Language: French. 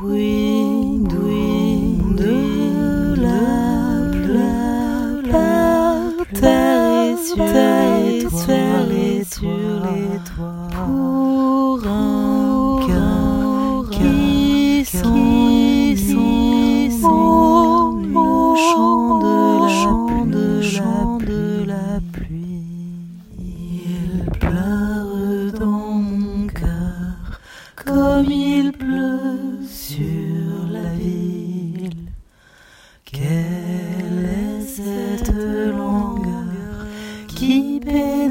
bruit, sur les toits, pour un cœur qui de la de la pluie. Il pleure dans mon cœur comme il pleure Quelle est cette longueur qui pénètre